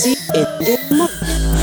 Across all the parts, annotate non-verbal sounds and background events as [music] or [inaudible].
see in the morning.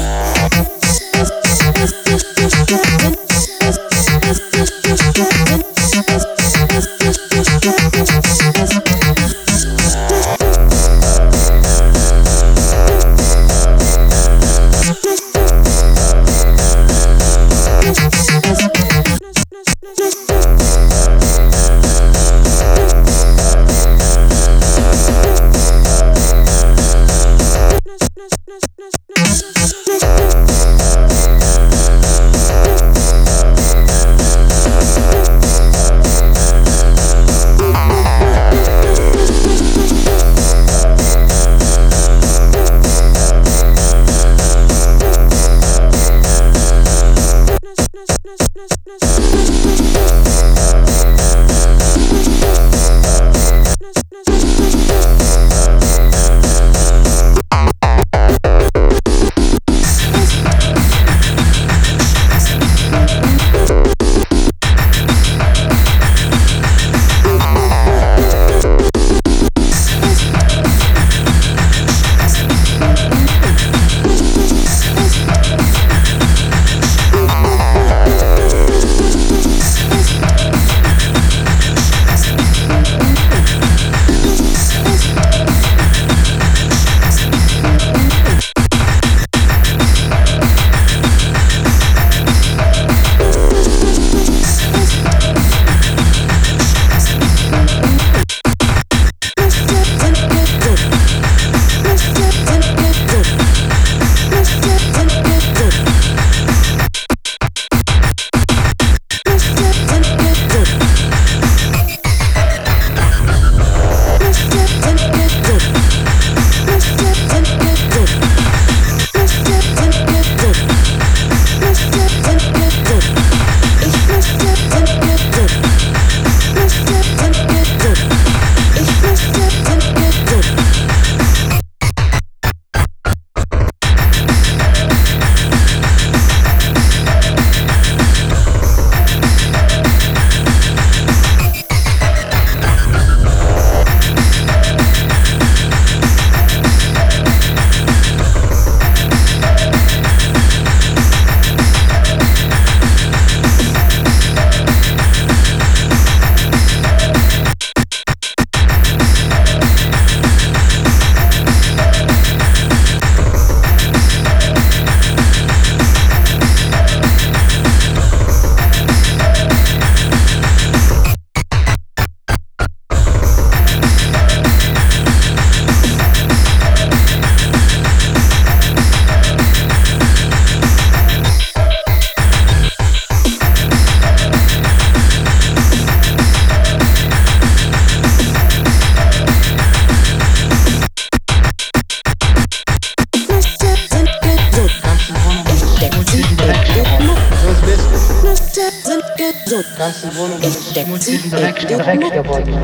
Ganze Wohnung schmutzig und Dreck geworden. [laughs]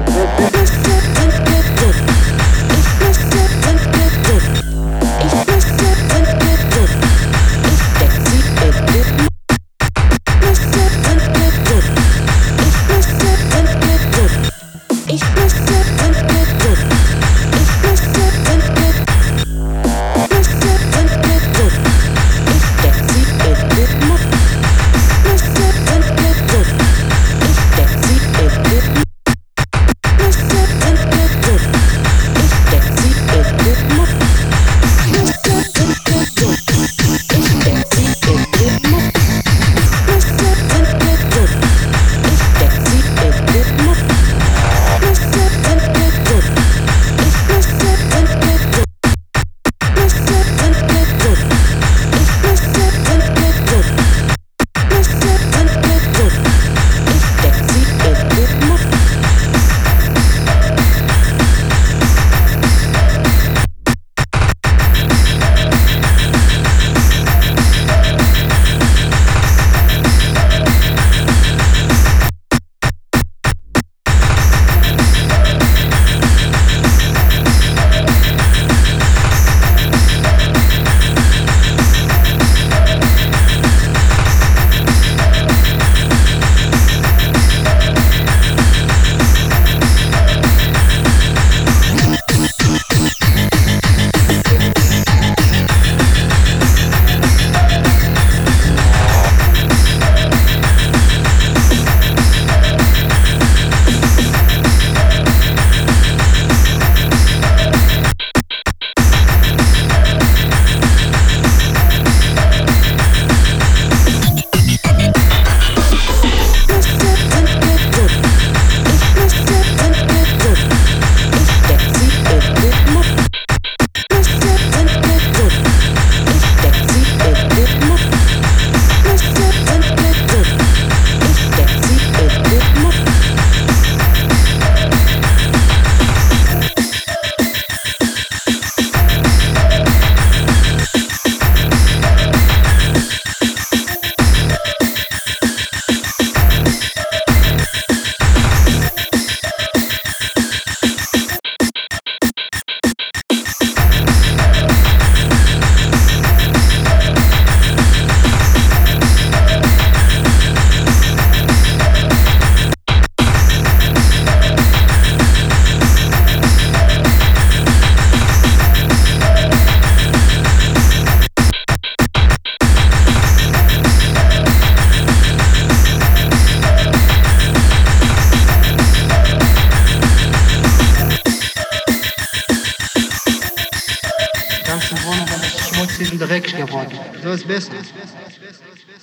dreckig geworden. So ist besser.